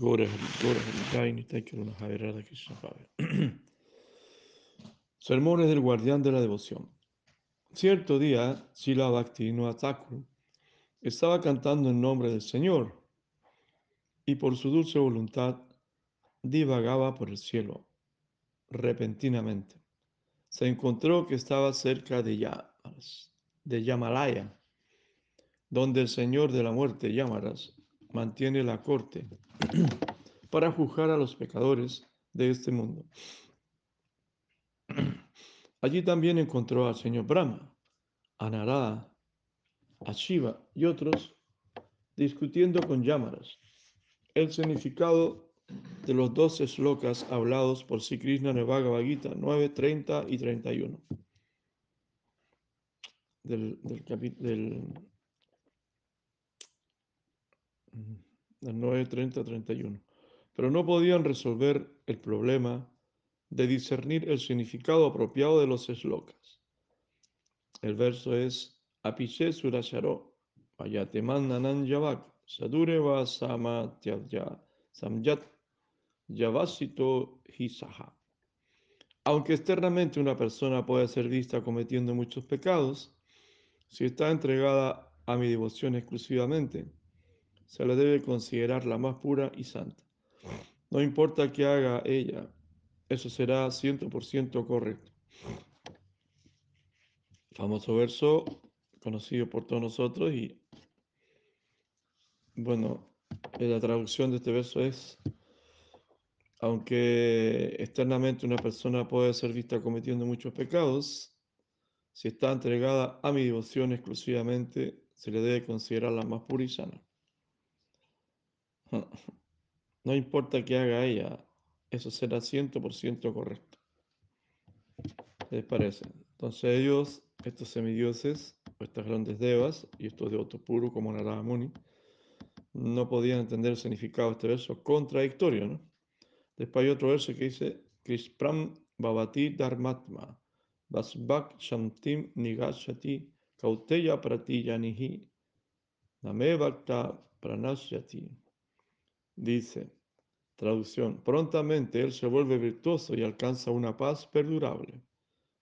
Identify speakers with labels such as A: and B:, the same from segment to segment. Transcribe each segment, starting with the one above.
A: Gora Gora Krishna Padre. Sermones del guardián de la devoción. Cierto día, Sila Bhaktivinoda Thakur estaba cantando en nombre del Señor y por su dulce voluntad divagaba por el cielo repentinamente. Se encontró que estaba cerca de, de Yamalaya, donde el Señor de la muerte, Yamaras, mantiene la corte para juzgar a los pecadores de este mundo. Allí también encontró al señor Brahma, a Narada, a Shiva y otros discutiendo con Yamaras el significado de los dos slokas hablados por Sri Krishna en el Bhagavad Gita 9, 30 y 31. Del, del, del, del 9, 30, 31. Pero no podían resolver el problema de discernir el significado apropiado de los slokas. El verso es Apiche Surasharo, Vayateman Yavak, Sadure va Samyat Yavasito Hisaha. Aunque externamente una persona puede ser vista cometiendo muchos pecados, si está entregada a mi devoción exclusivamente, se la debe considerar la más pura y santa. No importa qué haga ella, eso será 100% correcto. Famoso verso conocido por todos nosotros y bueno, la traducción de este verso es, aunque externamente una persona puede ser vista cometiendo muchos pecados, si está entregada a mi devoción exclusivamente, se le debe considerar la más pura y sana. No importa qué haga ella, eso será 100% correcto. ¿Qué les parece? Entonces ellos, estos semidioses, estas grandes devas y estos devotos puros como Narada Muni, no podían entender el significado de este verso contradictorio, ¿no? Después hay otro verso que dice, Krispram Bhavati Dharmatma, Vasbak Shantim Nigashati, Kauteya Pratiyanihi, Name Bhakta Pranasyati. Dice, traducción, prontamente él se vuelve virtuoso y alcanza una paz perdurable.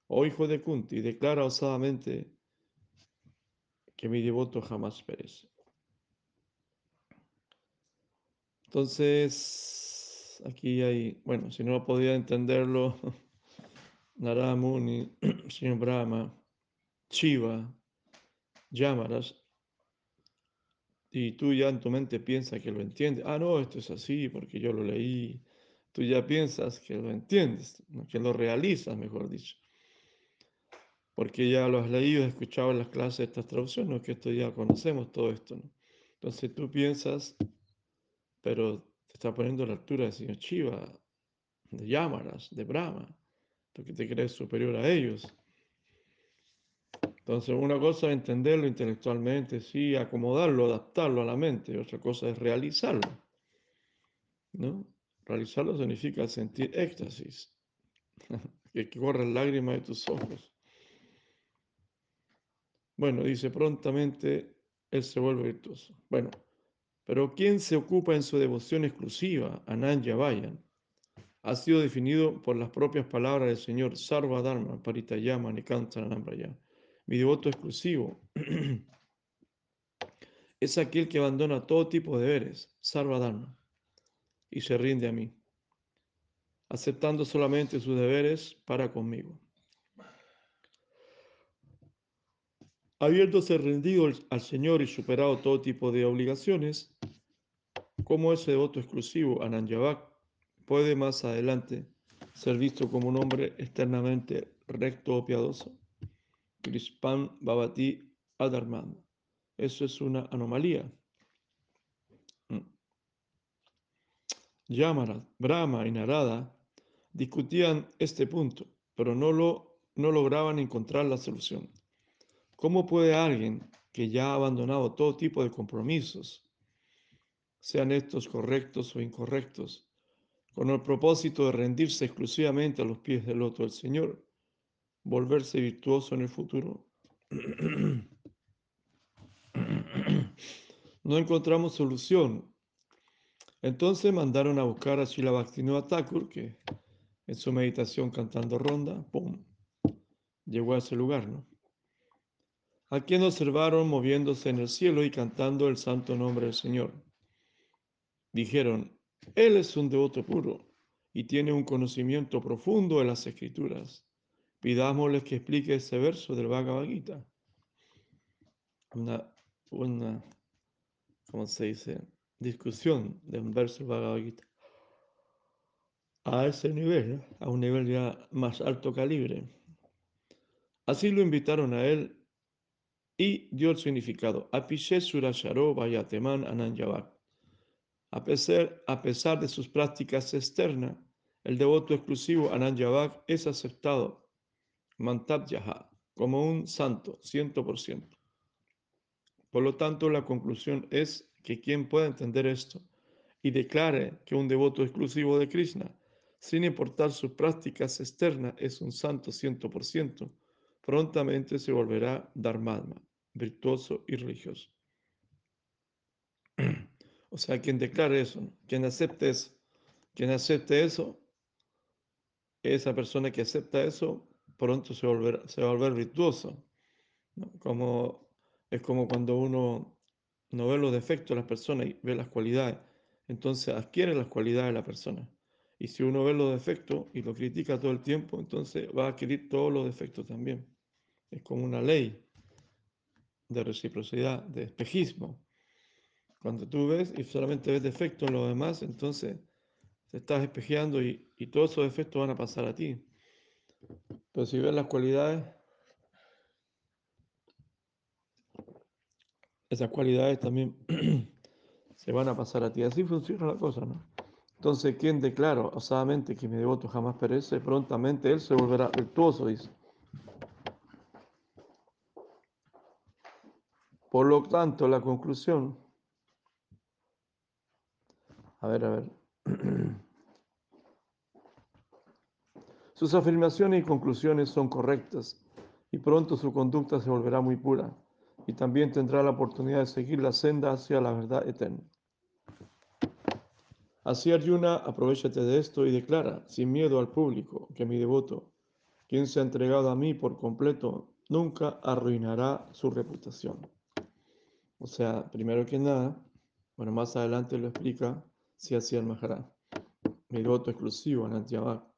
A: Oh hijo de Kunti, declara osadamente que mi devoto jamás perece. Entonces, aquí hay, bueno, si no podía entenderlo, Narada Muni, Señor Brahma, Shiva, Yamaras, y tú ya en tu mente piensas que lo entiendes. Ah, no, esto es así porque yo lo leí. Tú ya piensas que lo entiendes, que lo realizas, mejor dicho. Porque ya lo has leído, has escuchado en las clases estas traducciones, que esto ya conocemos todo esto. ¿no? Entonces tú piensas, pero te está poniendo la altura del señor Shiva, de Yamaras, de Brahma, porque te crees superior a ellos. Entonces, una cosa es entenderlo intelectualmente, sí, acomodarlo, adaptarlo a la mente, y otra cosa es realizarlo. ¿no? Realizarlo significa sentir éxtasis, que corren lágrimas de tus ojos. Bueno, dice, prontamente él se vuelve virtuoso. Bueno, pero ¿quién se ocupa en su devoción exclusiva a Nanya Vayan? Ha sido definido por las propias palabras del Señor Sarva Dharma, Paritayama, Nikanta, Nambraya mi devoto exclusivo es aquel que abandona todo tipo de deberes, sarvadharma, y se rinde a mí, aceptando solamente sus deberes para conmigo. Habiéndose rendido al Señor y superado todo tipo de obligaciones, como ese devoto exclusivo, Ananyavak, puede más adelante ser visto como un hombre externamente recto o piadoso. Krispan Bhavati Adharman. Eso es una anomalía. Mm. Yamara, Brahma y Narada discutían este punto, pero no, lo, no lograban encontrar la solución. ¿Cómo puede alguien que ya ha abandonado todo tipo de compromisos, sean estos correctos o incorrectos, con el propósito de rendirse exclusivamente a los pies del loto del Señor, volverse virtuoso en el futuro. No encontramos solución Entonces mandaron a buscar a Shila Bhaktivinoda Thakur, que en su meditación cantando ronda, ¡pum! llegó a ese lugar, ¿no? A quien observaron moviéndose en el cielo y cantando el santo nombre del Señor. Dijeron, Él es un devoto puro y tiene un conocimiento profundo de las escrituras. Pidámosle que explique ese verso del Bhagavad Gita. Una, una, ¿cómo se dice? Discusión de un verso del Bhagavad Gita. A ese nivel, a un nivel ya más alto calibre. Así lo invitaron a él y dio el significado. Surasharo Vayateman. A pesar, a pesar de sus prácticas externas, el devoto exclusivo Ananyavak es aceptado, Mantab Yaha, como un santo, ciento por ciento. Por lo tanto, la conclusión es que quien pueda entender esto y declare que un devoto exclusivo de Krishna, sin importar sus prácticas externas, es un santo ciento por ciento, prontamente se volverá Dharmadma, virtuoso y religioso. O sea, quien declare eso, quien acepte eso, quien acepte eso, esa persona que acepta eso, pronto se, volverá, se va a volver virtuoso. Como, es como cuando uno no ve los defectos de las personas y ve las cualidades. Entonces adquiere las cualidades de la persona. Y si uno ve los defectos y lo critica todo el tiempo, entonces va a adquirir todos los defectos también. Es como una ley de reciprocidad, de espejismo. Cuando tú ves y solamente ves defectos en los demás, entonces te estás espejeando y, y todos esos defectos van a pasar a ti. Si ves las cualidades, esas cualidades también se van a pasar a ti. Así funciona la cosa, ¿no? Entonces, quien declara osadamente que mi devoto jamás perece, prontamente él se volverá virtuoso, dice. Por lo tanto, la conclusión a ver, a ver. Sus afirmaciones y conclusiones son correctas y pronto su conducta se volverá muy pura y también tendrá la oportunidad de seguir la senda hacia la verdad eterna. Así Arjuna, aprovechate de esto y declara, sin miedo al público, que mi devoto, quien se ha entregado a mí por completo, nunca arruinará su reputación. O sea, primero que nada, bueno, más adelante lo explica si hacía el Maharaj. Mi devoto exclusivo, Anantiyavak.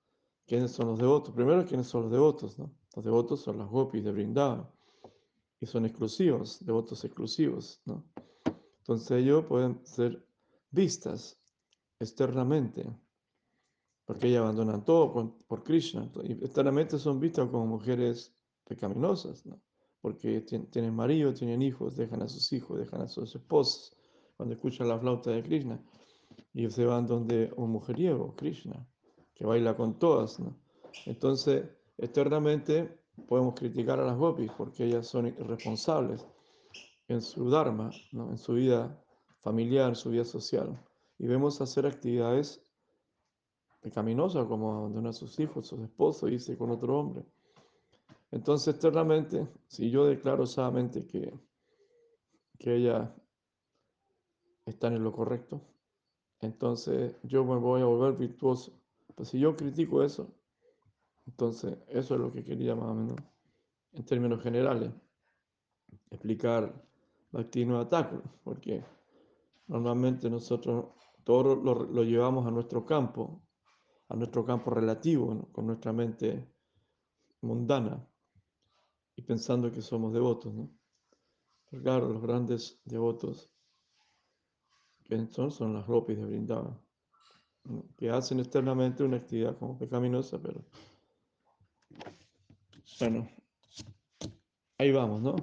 A: ¿Quiénes son los devotos? Primero, ¿quiénes son los devotos? Los devotos son las gopis de Vrindavan. Y son exclusivos, devotos exclusivos. ¿no? Entonces ellos pueden ser vistas externamente, porque ellas abandonan todo por, Krishna. Y externamente son vistas como mujeres pecaminosas, ¿no? porque tienen marido, tienen hijos, dejan a sus hijos, dejan a sus esposos, cuando escuchan la flauta de Krishna y se van donde un mujeriego, Krishna, que baila con todas. ¿no? Entonces, externamente podemos criticar a las gopis porque ellas son irresponsables en su dharma, ¿no? en su vida familiar, en su vida social. Y vemos hacer actividades pecaminosas como abandonar a sus hijos, sus esposos, irse con otro hombre. Entonces, externamente, si yo declaro solamente que, que ellas están en lo correcto, entonces yo me voy a volver virtuoso. Pues si yo critico eso, entonces eso es lo que quería más o menos, en términos generales, explicar Bhaktivinoda Thakur, porque normalmente nosotros todo lo, llevamos a nuestro campo, a nuestro campo relativo, con nuestra mente mundana, y pensando que somos devotos, ¿no? Pero claro, los grandes devotos son, son las ropis de Brindavan, que hacen externamente una actividad como pecaminosa, pero bueno, ahí vamos, ¿no?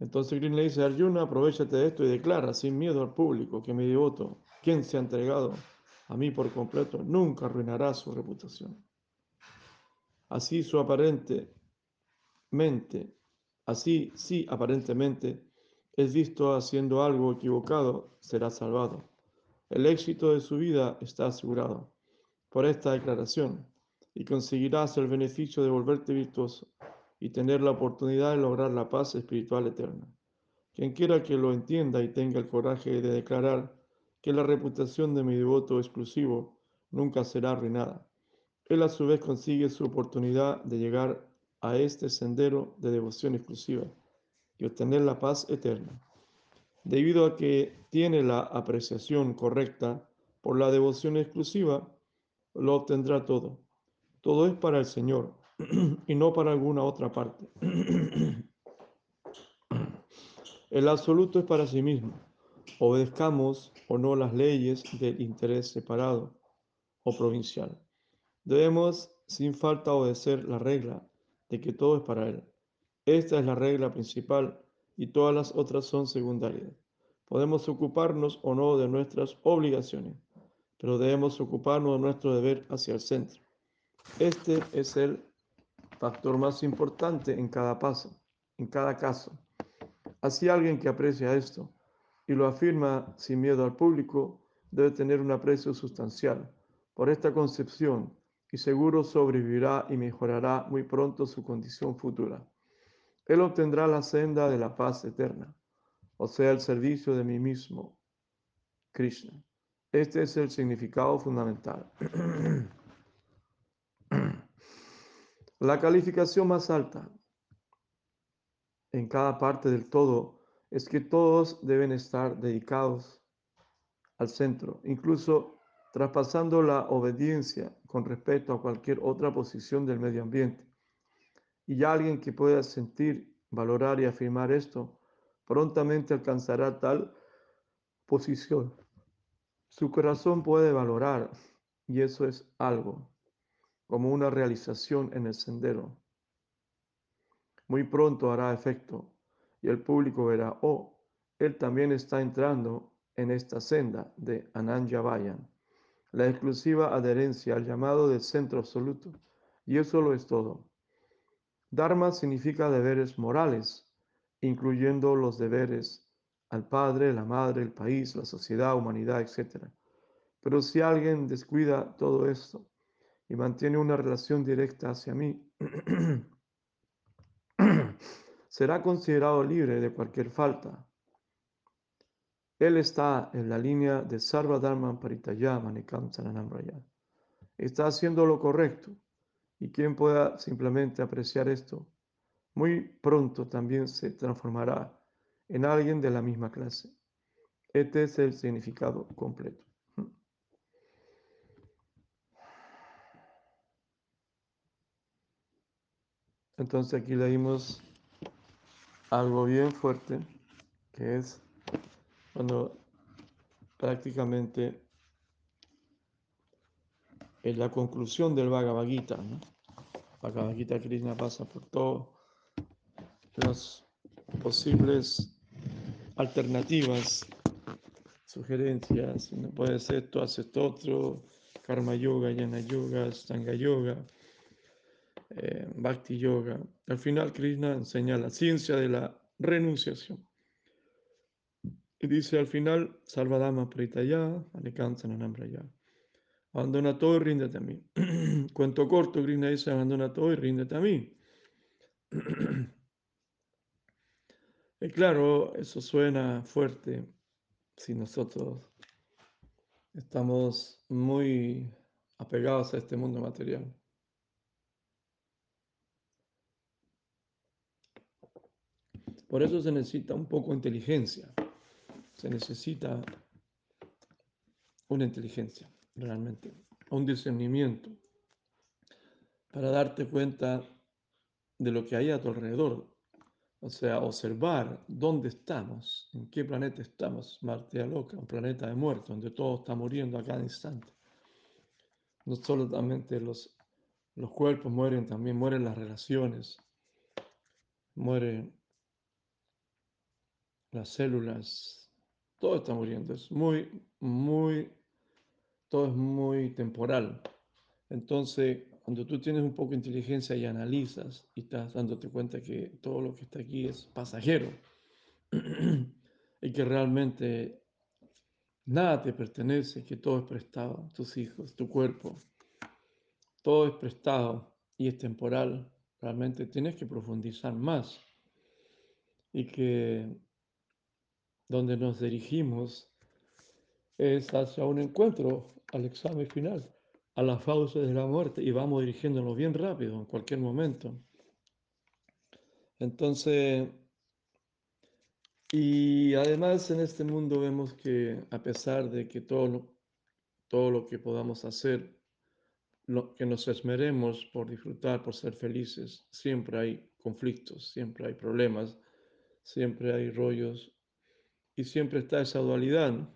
A: Entonces Green le dice, Arjuna, aprovechate de esto y declara sin miedo al público que mi devoto, quien se ha entregado a mí por completo, nunca arruinará su reputación. Así su aparente mente, así sí aparentemente es visto haciendo algo equivocado, será salvado. El éxito de su vida está asegurado por esta declaración y conseguirás el beneficio de volverte virtuoso y tener la oportunidad de lograr la paz espiritual eterna. Quien quiera que lo entienda y tenga el coraje de declarar que la reputación de mi devoto exclusivo nunca será arruinada. Él a su vez consigue su oportunidad de llegar a este sendero de devoción exclusiva y obtener la paz eterna. Debido a que tiene la apreciación correcta por la devoción exclusiva, lo obtendrá todo. Todo es para el Señor y no para alguna otra parte. El absoluto es para sí mismo. Obedezcamos o no las leyes del interés separado o provincial. Debemos sin falta obedecer la regla de que todo es para Él. Esta es la regla principal y todas las otras son secundarias. Podemos ocuparnos o no de nuestras obligaciones, pero debemos ocuparnos de nuestro deber hacia el centro. Este es el factor más importante en cada paso, en cada caso. Así alguien que aprecia esto y lo afirma sin miedo al público debe tener un aprecio sustancial por esta concepción y seguro sobrevivirá y mejorará muy pronto su condición futura. Él obtendrá la senda de la paz eterna, o sea, el servicio de mí mismo, Krishna. Este es el significado fundamental. La calificación más alta en cada parte del todo es que todos deben estar dedicados al centro, incluso traspasando la obediencia con respecto a cualquier otra posición del medio ambiente. Y alguien que pueda sentir, valorar y afirmar esto, prontamente alcanzará tal posición. Su corazón puede valorar, y eso es algo como una realización en el sendero. Muy pronto hará efecto y el público verá, oh, él también está entrando en esta senda de Ananya Vayan, la exclusiva adherencia al llamado del centro absoluto. Y eso lo es todo. Dharma significa deberes morales, incluyendo los deberes al padre, la madre, el país, la sociedad, humanidad, etc. Pero si alguien descuida todo esto, y mantiene una relación directa hacia mí, será considerado libre de cualquier falta. Él está en la línea de Sarva Dharma Paritaya Manikam Está haciendo lo correcto. Y quien pueda simplemente apreciar esto, muy pronto también se transformará en alguien de la misma clase. Este es el significado completo. Entonces aquí leímos algo bien fuerte, que es cuando prácticamente en la conclusión del Bhagavad Gita. Bhagavad Gita Krishna pasa por todas las posibles alternativas, sugerencias, no puede ser esto, hace esto otro, Karma Yoga, Yana Yoga, Stanga Yoga, eh, Bhakti Yoga. Al final Krishna enseña la ciencia de la renunciación. Y dice al final, Salvadama Pritaya, ya Abandona todo y ríndete a mí. Cuento corto, Krishna dice, abandona todo y ríndete a mí. y claro, eso suena fuerte si nosotros estamos muy apegados a este mundo material. Por eso se necesita un poco de inteligencia. Se necesita una inteligencia, realmente, un discernimiento para darte cuenta de lo que hay a tu alrededor. O sea, observar dónde estamos, en qué planeta estamos. Marte loca, un planeta de muertos, donde todo está muriendo a cada instante. No solamente los, los cuerpos mueren, también mueren las relaciones, muere las células, todo está muriendo. Es muy, muy, todo es muy temporal. Entonces, cuando tú tienes un poco de inteligencia y analizas y estás dándote cuenta que todo lo que está aquí es pasajero y que realmente nada te pertenece, que todo es prestado, tus hijos, tu cuerpo, todo es prestado y es temporal, realmente tienes que profundizar más. Y que donde nos dirigimos es hacia un encuentro, al examen final, a las fauces de la muerte y vamos dirigiéndonos bien rápido en cualquier momento. Entonces, y además en este mundo vemos que a pesar de que todo lo, todo lo que podamos hacer, lo, que nos esmeremos por disfrutar, por ser felices, siempre hay conflictos, siempre hay problemas, siempre hay rollos y siempre está esa dualidad.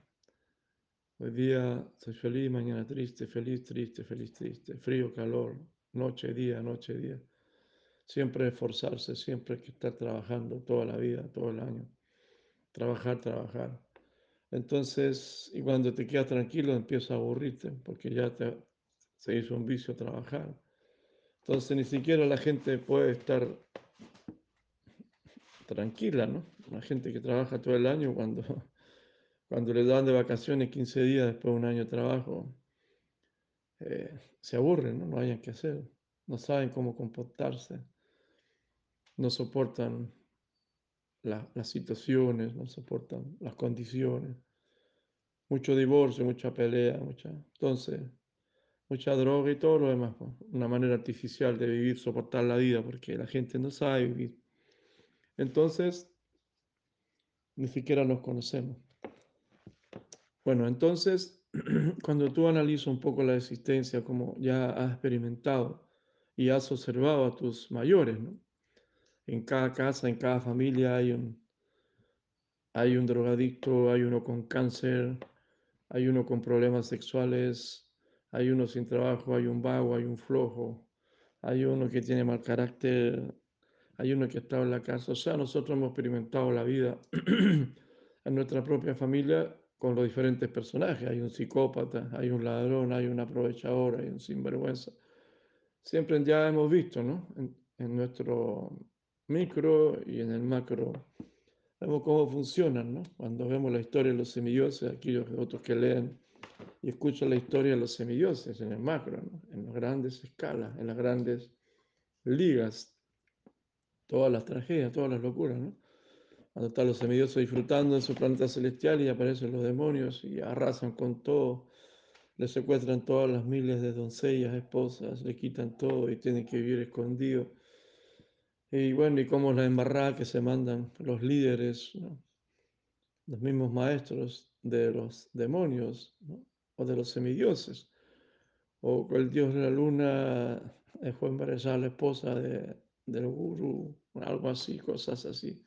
A: Hoy día soy feliz, mañana triste, feliz, triste, feliz, triste, frío, calor, noche, día, noche, día. Siempre esforzarse, siempre hay que estar trabajando toda la vida, todo el año. Trabajar, trabajar. Entonces, y cuando te quedas tranquilo, empieza a aburrirte, porque ya te, se hizo un vicio trabajar. Entonces, ni siquiera la gente puede estar tranquila, ¿no? La gente que trabaja todo el año, cuando, cuando le dan de vacaciones 15 días después de un año de trabajo, eh, se aburren, ¿no? No hayan que hacer, no saben cómo comportarse, no soportan las situaciones, no soportan las condiciones. Mucho divorcio, mucha pelea, mucha. Entonces, mucha droga y todo lo demás. Una manera artificial de vivir, soportar la vida, porque la gente no sabe vivir. Entonces, ni siquiera nos conocemos. Bueno, entonces, cuando tú analizas un poco la existencia, como ya has experimentado y has observado a tus mayores, ¿no? En cada casa, en cada familia hay un, hay un drogadicto, hay uno con cáncer, hay uno con problemas sexuales, hay uno sin trabajo, hay un vago, hay un flojo, hay uno que tiene mal carácter, hay uno que está en la casa. O sea, nosotros hemos experimentado la vida en nuestra propia familia con los diferentes personajes. Hay un psicópata, hay un ladrón, hay un aprovechador, hay un sinvergüenza. Siempre ya hemos visto, ¿no? En, nuestro micro y en el macro. Vemos cómo funcionan, ¿no? Cuando vemos la historia de los semidioses, aquellos otros que leen y escuchan la historia de los semidioses en el macro, ¿no? en las grandes escalas, en las grandes ligas, todas las tragedias, todas las locuras, ¿no? Están los semidioses disfrutando en su planeta celestial y aparecen los demonios y arrasan con todo, le secuestran todas las miles de doncellas, esposas, le quitan todo y tienen que vivir escondidos y bueno, y cómo la embarrada que se mandan los líderes, los mismos maestros de los demonios o de los semidioses, o el dios de la luna dejó embarazada a la esposa de, del gurú, algo así, cosas así.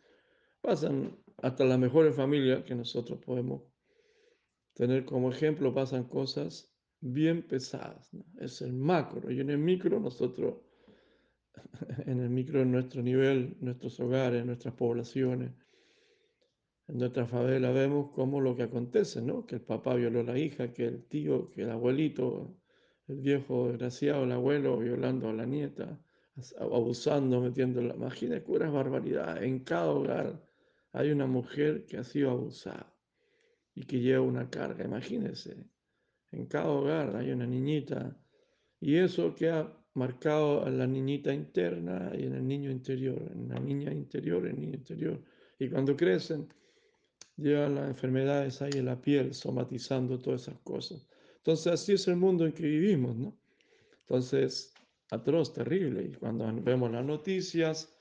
A: Pasan hasta las mejores familias que nosotros podemos tener como ejemplo, pasan cosas bien pesadas. Es el macro y en el micro nosotros en el micro, en nuestro nivel, nuestros hogares, nuestras poblaciones, en nuestra favela, vemos cómo lo que acontece, ¿no? Que el papá violó a la hija, que el tío, que el abuelito, el viejo desgraciado, el abuelo violando a la nieta, abusando, metiendo la... Imagina curas barbaridad. En cada hogar hay una mujer que ha sido abusada y que lleva una carga, imagínense. En cada hogar hay una niñita y eso que ha marcado en la niñita interna y en el niño interior, en la niña interior, en el niño interior. Y cuando crecen, llevan las enfermedades ahí en la piel, somatizando todas esas cosas. Entonces así es el mundo en que vivimos, ¿no? Entonces, atroz, terrible. Y cuando vemos las noticias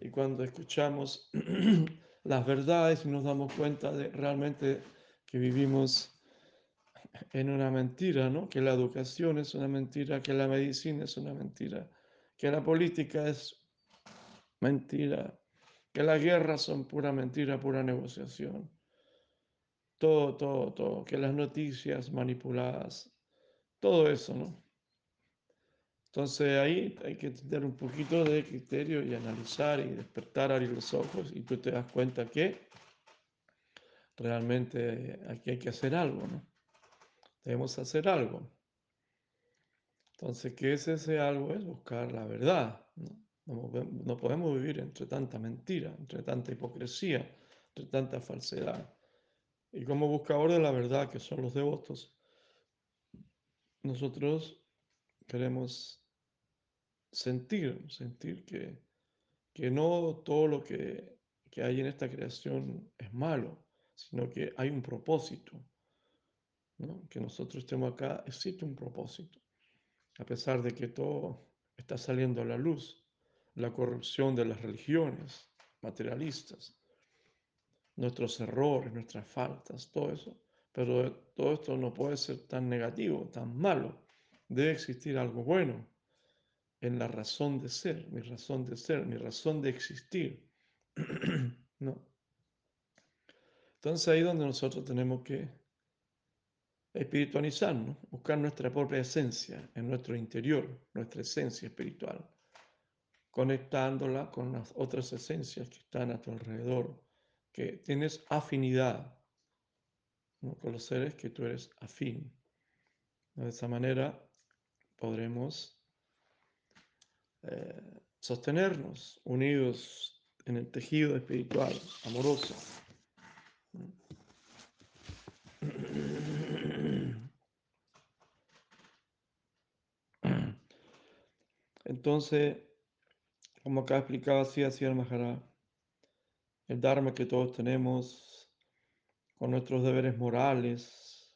A: y cuando escuchamos las verdades y nos damos cuenta de realmente que vivimos en una mentira, ¿no? Que la educación es una mentira, que la medicina es una mentira, que la política es mentira, que las guerras son pura mentira, pura negociación. Todo, todo, todo, que las noticias manipuladas, todo eso, ¿no? Entonces ahí hay que tener un poquito de criterio y analizar y despertar, abrir los ojos y tú te das cuenta que realmente aquí hay que hacer algo, ¿no? Debemos hacer algo. Entonces, ¿qué es ese algo? Es buscar la verdad. ¿no? No, podemos vivir entre tanta mentira, entre tanta hipocresía, entre tanta falsedad. Y como buscador de la verdad, que son los devotos, nosotros queremos sentir, sentir que, que no todo lo que, que hay en esta creación es malo, sino que hay un propósito. Que nosotros estemos acá, existe un propósito. A pesar de que todo está saliendo a la luz, la corrupción de las religiones materialistas, nuestros errores, nuestras faltas, todo eso. Pero todo esto no puede ser tan negativo, tan malo. Debe existir algo bueno en la razón de ser, mi razón de ser, mi razón de existir. ¿No? Entonces ahí es donde nosotros tenemos que espiritualizarnos, buscar nuestra propia esencia en nuestro interior, nuestra esencia espiritual, conectándola con las otras esencias que están a tu alrededor, que tienes afinidad con los seres que tú eres afín. De esa manera podremos eh, sostenernos unidos en el tejido espiritual, amoroso. Entonces, como acá explicaba así, así el Maharaj, el Dharma que todos tenemos, con nuestros deberes morales,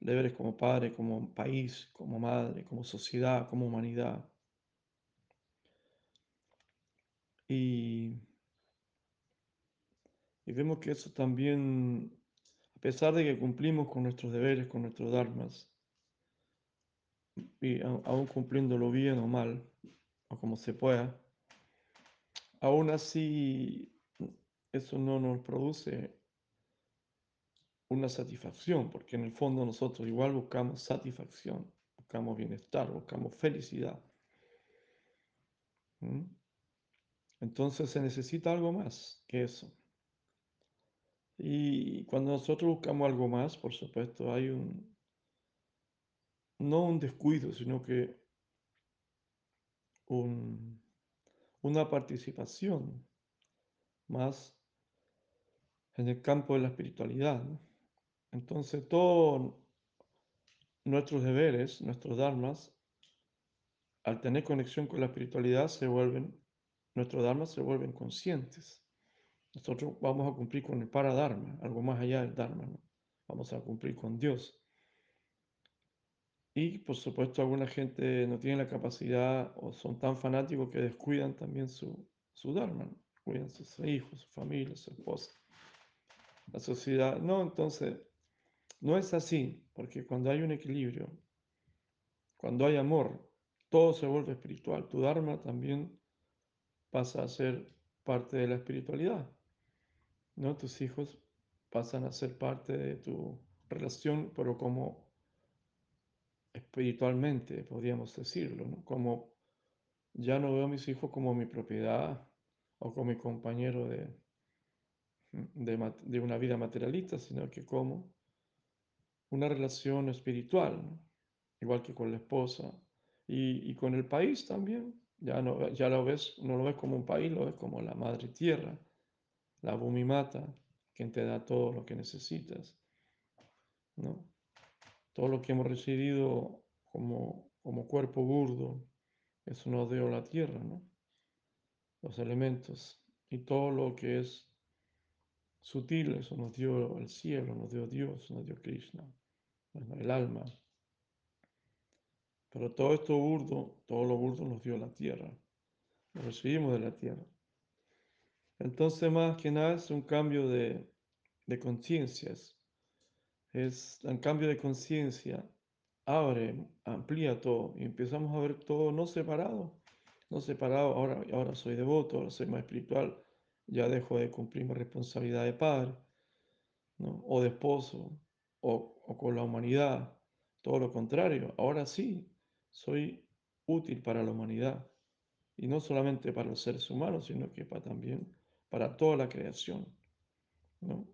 A: deberes como padre, como país, como madre, como sociedad, como humanidad. Y, y vemos que eso también, a pesar de que cumplimos con nuestros deberes, con nuestros dharmas, y aún cumpliéndolo bien o mal, o como se pueda, aún así eso no nos produce una satisfacción, porque en el fondo nosotros igual buscamos satisfacción, buscamos bienestar, buscamos felicidad. ¿Mm? Entonces se necesita algo más que eso. Y cuando nosotros buscamos algo más, por supuesto, hay un, no un descuido, sino que un, una participación más en el campo de la espiritualidad. Entonces, todos nuestros deberes, nuestros dharmas, al tener conexión con la espiritualidad, se vuelven, nuestros dharmas se vuelven conscientes. Nosotros vamos a cumplir con el paradharma, algo más allá del dharma, Vamos a cumplir con Dios. Y por supuesto alguna gente no tiene la capacidad o son tan fanáticos que descuidan también su, su Dharma, cuidan sus hijos, su familia, su esposa, la sociedad. No, entonces, no es así, porque cuando hay un equilibrio, cuando hay amor, todo se vuelve espiritual. Tu Dharma también pasa a ser parte de la espiritualidad. ¿no? Tus hijos pasan a ser parte de tu relación, pero como espiritualmente, podríamos decirlo, como ya no veo a mis hijos como mi propiedad o como mi compañero de, una vida materialista, sino que como una relación espiritual, igual que con la esposa y, con el país también. Ya, no, ya lo ves, no lo ves como un país, lo ves como la madre tierra, la Bumimata, quien te da todo lo que necesitas. ¿no? todo lo que hemos recibido como, como cuerpo burdo, eso nos dio la tierra, ¿no? Los elementos. Y todo lo que es sutil, eso nos dio el cielo, nos dio Dios, nos dio Krishna, el alma. Pero todo esto burdo, todo lo burdo nos dio la tierra. Lo recibimos de la tierra. Entonces, más que nada, es un cambio de, de conciencias es el cambio de conciencia, abre, amplía todo y empezamos a ver todo no separado, no separado, ahora, ahora soy devoto, ahora soy más espiritual, ya dejo de cumplir mi responsabilidad de padre, ¿no? o de esposo, o, o con la humanidad, todo lo contrario, ahora sí, soy útil para la humanidad, y no solamente para los seres humanos, sino que para, también para toda la creación. ¿no?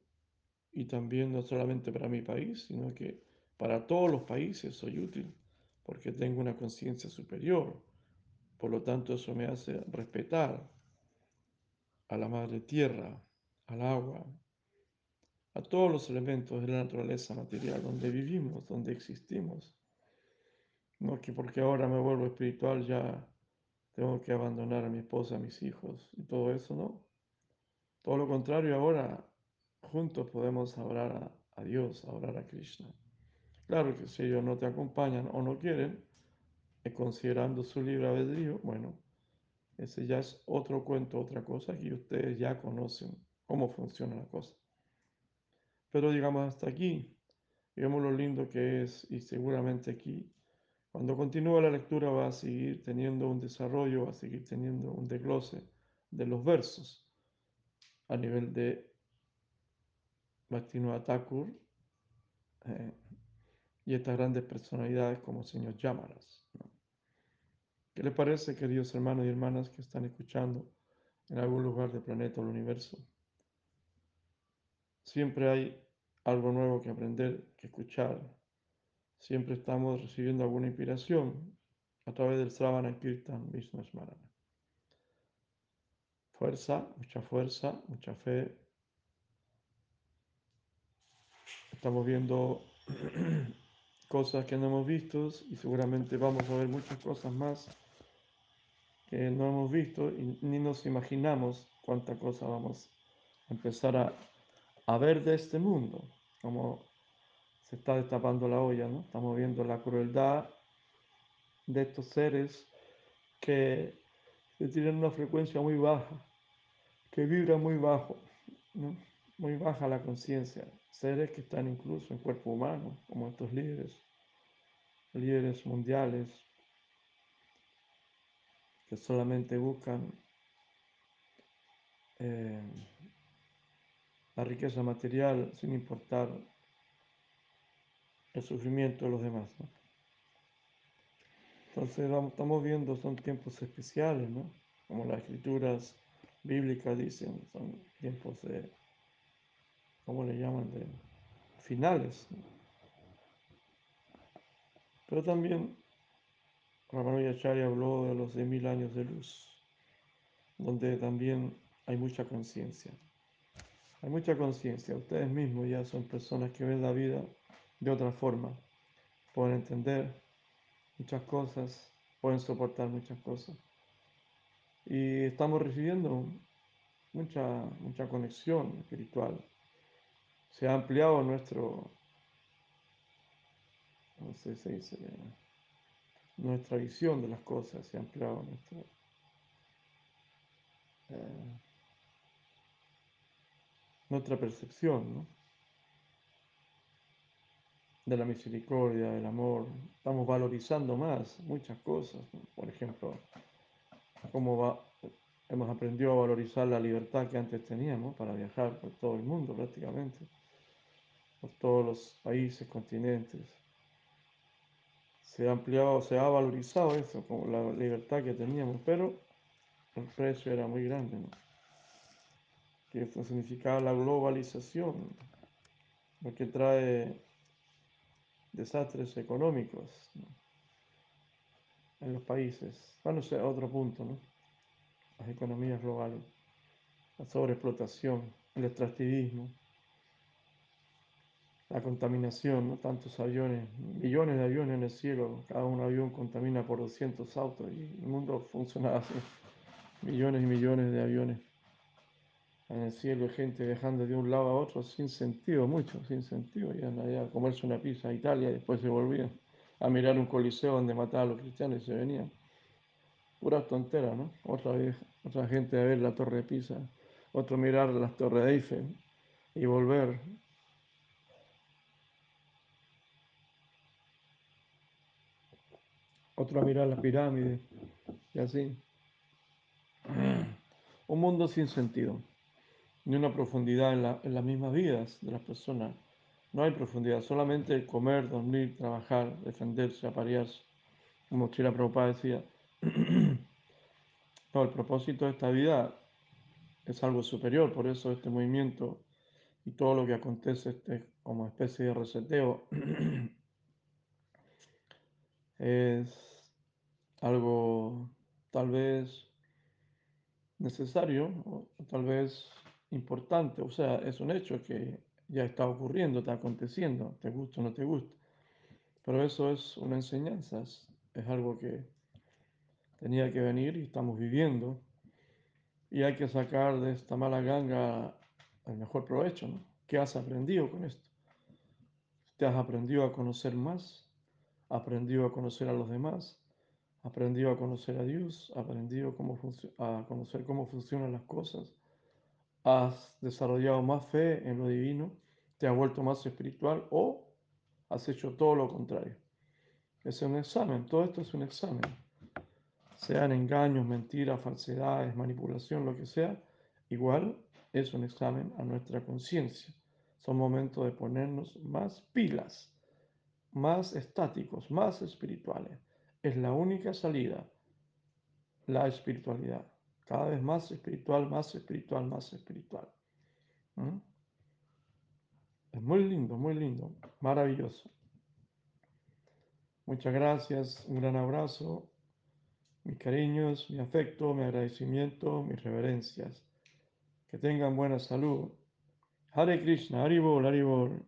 A: y también no solamente para mi país, sino que para todos los países soy útil, porque tengo una conciencia superior. Por lo tanto, eso me hace respetar a la madre tierra, al agua, a todos los elementos de la naturaleza material donde vivimos, donde existimos. No que porque ahora me vuelvo espiritual ya tengo que abandonar a mi esposa, a mis hijos y todo eso, ¿no? Todo lo contrario, ahora juntos podemos orar a, Dios, a orar a Krishna. Claro que si ellos no te acompañan o no quieren, eh, considerando su libre albedrío, bueno, ese ya es otro cuento, otra cosa que ustedes ya conocen cómo funciona la cosa. Pero digamos hasta aquí, digamos lo lindo que es y seguramente aquí, cuando continúa la lectura va a seguir teniendo un desarrollo, va a seguir teniendo un desglose de los versos a nivel de Bhaktivinoda Thakur eh, y estas grandes personalidades como señor Yamaras. ¿Qué les parece, queridos hermanos y hermanas que están escuchando en algún lugar del planeta o del universo? Siempre hay algo nuevo que aprender, que escuchar. Siempre estamos recibiendo alguna inspiración a través del Sravana Kirtan Vishnu Smarana. Fuerza, mucha fuerza, mucha fe. Estamos viendo cosas que no hemos visto y seguramente vamos a ver muchas cosas más que no hemos visto y ni nos imaginamos cuánta cosa vamos a empezar a, a, ver de este mundo, como se está destapando la olla, ¿no? Estamos viendo la crueldad de estos seres que, tienen una frecuencia muy baja, que vibra muy bajo, muy baja la conciencia, seres que están incluso en cuerpo humano, como estos líderes, líderes mundiales, que solamente buscan eh, la riqueza material sin importar el sufrimiento de los demás. ¿no? Entonces estamos viendo, son tiempos especiales, ¿no? como las escrituras bíblicas dicen, son tiempos de, ¿cómo le llaman? De finales. ¿no? Pero también Ramanujacharya habló de los de mil años de luz donde también hay mucha conciencia. Hay mucha conciencia. Ustedes mismos ya son personas que ven la vida de otra forma. Pueden entender muchas cosas, pueden soportar muchas cosas. Y estamos recibiendo mucha, mucha conexión espiritual. Se ha ampliado nuestro, no dice, nuestra visión de las cosas, se ha ampliado nuestra eh, nuestra percepción ¿no? De la misericordia, del amor. Estamos valorizando más muchas cosas. Por ejemplo, cómo va, hemos aprendido a valorizar la libertad que antes teníamos para viajar por todo el mundo prácticamente, por todos los países, continentes. Se ha ampliado, se ha valorizado eso, como la libertad que teníamos, pero el precio era muy grande. ¿no? que esto significaba la globalización, lo que trae desastres económicos en los países. Bueno, ese otro punto, ¿no? Las economías globales, la sobreexplotación, el extractivismo, la contaminación, ¿no? Tantos aviones, millones de aviones en el cielo, cada un avión contamina por 200 autos y el mundo funcionaba así, millones y millones de aviones en el cielo gente viajando de un lado a otro sin sentido, mucho, sin sentido. Iban allá a comerse una pizza a Italia y después se volvían a mirar un coliseo donde mataban a los cristianos y se venían. Puras tonteras, ¿no? Otra vez, otra gente a ver la torre de Pisa, otro mirar las torres de Eiffel y volver. Otro a mirar las pirámides y así. Un mundo sin sentido ni una profundidad en, la, en, las mismas vidas de las personas. No hay profundidad, solamente comer, dormir, trabajar, defenderse, aparearse. Como Chira Prabhupada decía, no, el propósito de esta vida es algo superior, por eso este movimiento y todo lo que acontece este, como especie de reseteo es algo tal vez necesario tal vez importante, o sea, es un hecho que ya está ocurriendo, está aconteciendo, te gusta o no te gusta. Pero eso es una enseñanza, es, algo que tenía que venir y estamos viviendo. Y hay que sacar de esta mala ganga el mejor provecho, ¿no? ¿Qué has aprendido con esto? te has aprendido a conocer más, aprendido a conocer a los demás, aprendido a conocer a Dios, aprendido a conocer cómo funcionan las cosas, has desarrollado más fe en lo divino, te has vuelto más espiritual o has hecho todo lo contrario. Es un examen, todo esto es un examen. Sean engaños, mentiras, falsedades, manipulación, lo que sea, igual es un examen a nuestra conciencia. Son momentos de ponernos más pilas, más estáticos, más espirituales. Es la única salida, la espiritualidad. Cada vez más espiritual, más espiritual, más espiritual. Es muy lindo, muy lindo, maravilloso. Muchas gracias, un gran abrazo, mis cariños, mi afecto, mi agradecimiento, mis reverencias. Que tengan buena salud. Hare Krishna, Haribol, Haribol.